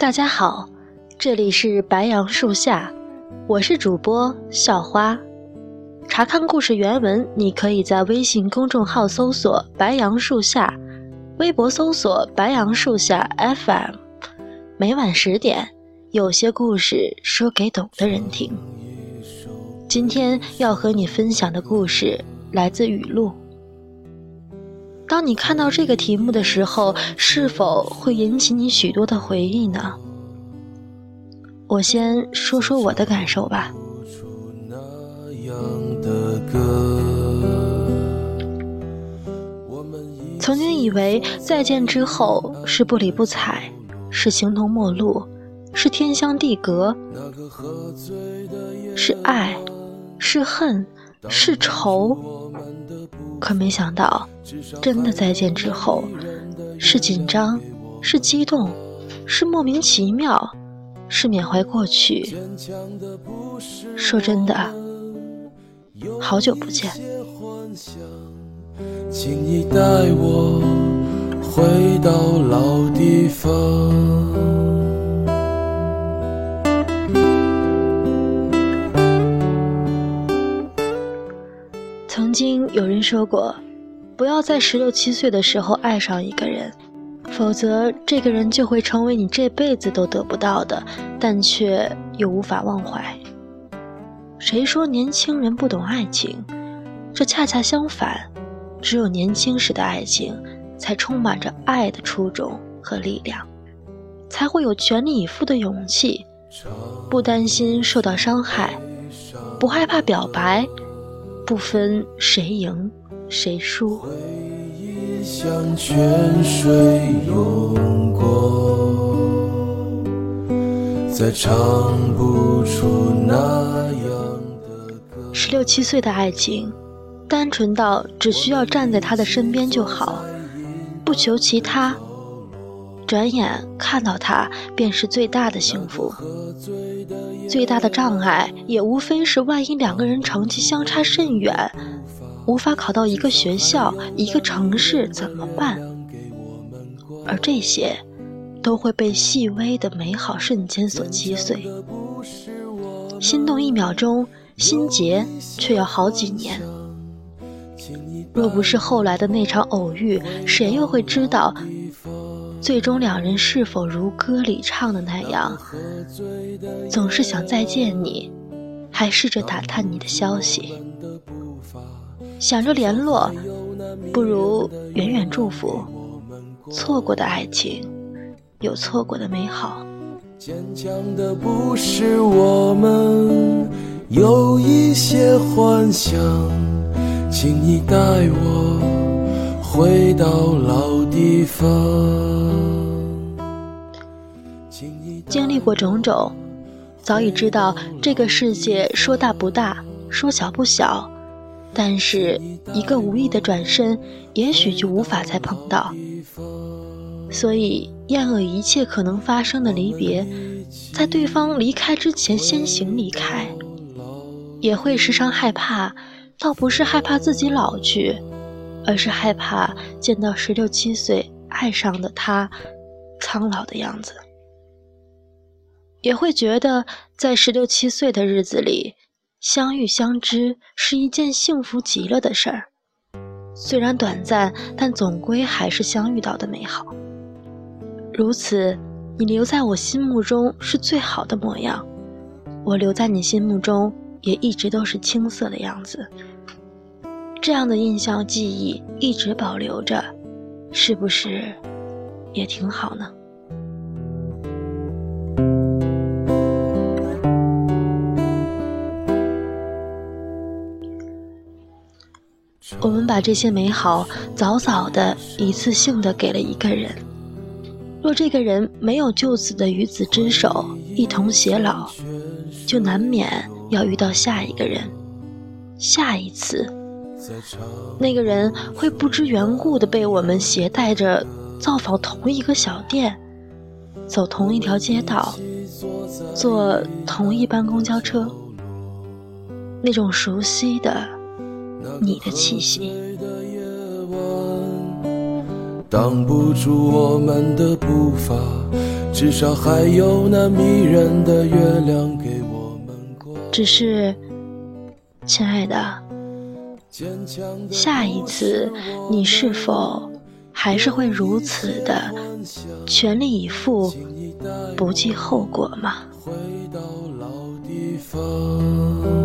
大家好，这里是白杨树下，我是主播校花。查看故事原文，你可以在微信公众号搜索“白杨树下”，微博搜索“白杨树下 FM”。每晚十点，有些故事说给懂的人听。今天要和你分享的故事来自语录。当你看到这个题目的时候，是否会引起你许多的回忆呢？我先说说我的感受吧。曾经以为再见之后是不理不睬，是形同陌路，是天相地隔，是爱，是恨，是仇。可没想到，真的再见之后，是紧张，是激动，是莫名其妙，是缅怀过去。说真的，好久不见。请你带我回到老地方。经有人说过，不要在十六七岁的时候爱上一个人，否则这个人就会成为你这辈子都得不到的，但却又无法忘怀。谁说年轻人不懂爱情？这恰恰相反，只有年轻时的爱情，才充满着爱的初衷和力量，才会有全力以赴的勇气，不担心受到伤害，不害怕表白。不分谁赢谁输。十六七岁的爱情，单纯到只需要站在他的身边就好，不求其他。转眼看到他，便是最大的幸福。最大的障碍也无非是，万一两个人成绩相差甚远，无法考到一个学校、一个城市怎么办？而这些，都会被细微的美好瞬间所击碎。心动一秒钟，心结却要好几年。若不是后来的那场偶遇，谁又会知道？最终两人是否如歌里唱的那样，总是想再见你，还试着打探你的消息，想着联络，不如远远祝福。错过的爱情，有错过的美好。坚强的不是我们，有一些幻想，请你带我回到老地方。经历过种种，早已知道这个世界说大不大，说小不小，但是一个无意的转身，也许就无法再碰到。所以，厌恶一切可能发生的离别，在对方离开之前先行离开，也会时常害怕，倒不是害怕自己老去，而是害怕见到十六七岁爱上的他，苍老的样子。也会觉得，在十六七岁的日子里，相遇相知是一件幸福极了的事儿。虽然短暂，但总归还是相遇到的美好。如此，你留在我心目中是最好的模样，我留在你心目中也一直都是青涩的样子。这样的印象记忆一直保留着，是不是也挺好呢？我们把这些美好早早的、一次性的给了一个人。若这个人没有就此的与子之手，一同偕老，就难免要遇到下一个人。下一次，那个人会不知缘故的被我们携带着造访同一个小店，走同一条街道，坐同一班公交车，那种熟悉的。你的气息挡不住我们的步伐至少还有那迷人的月亮给我们过。只是，亲爱的，下一次你是否还是会如此的全力以赴，不计后果吗？回到老地方。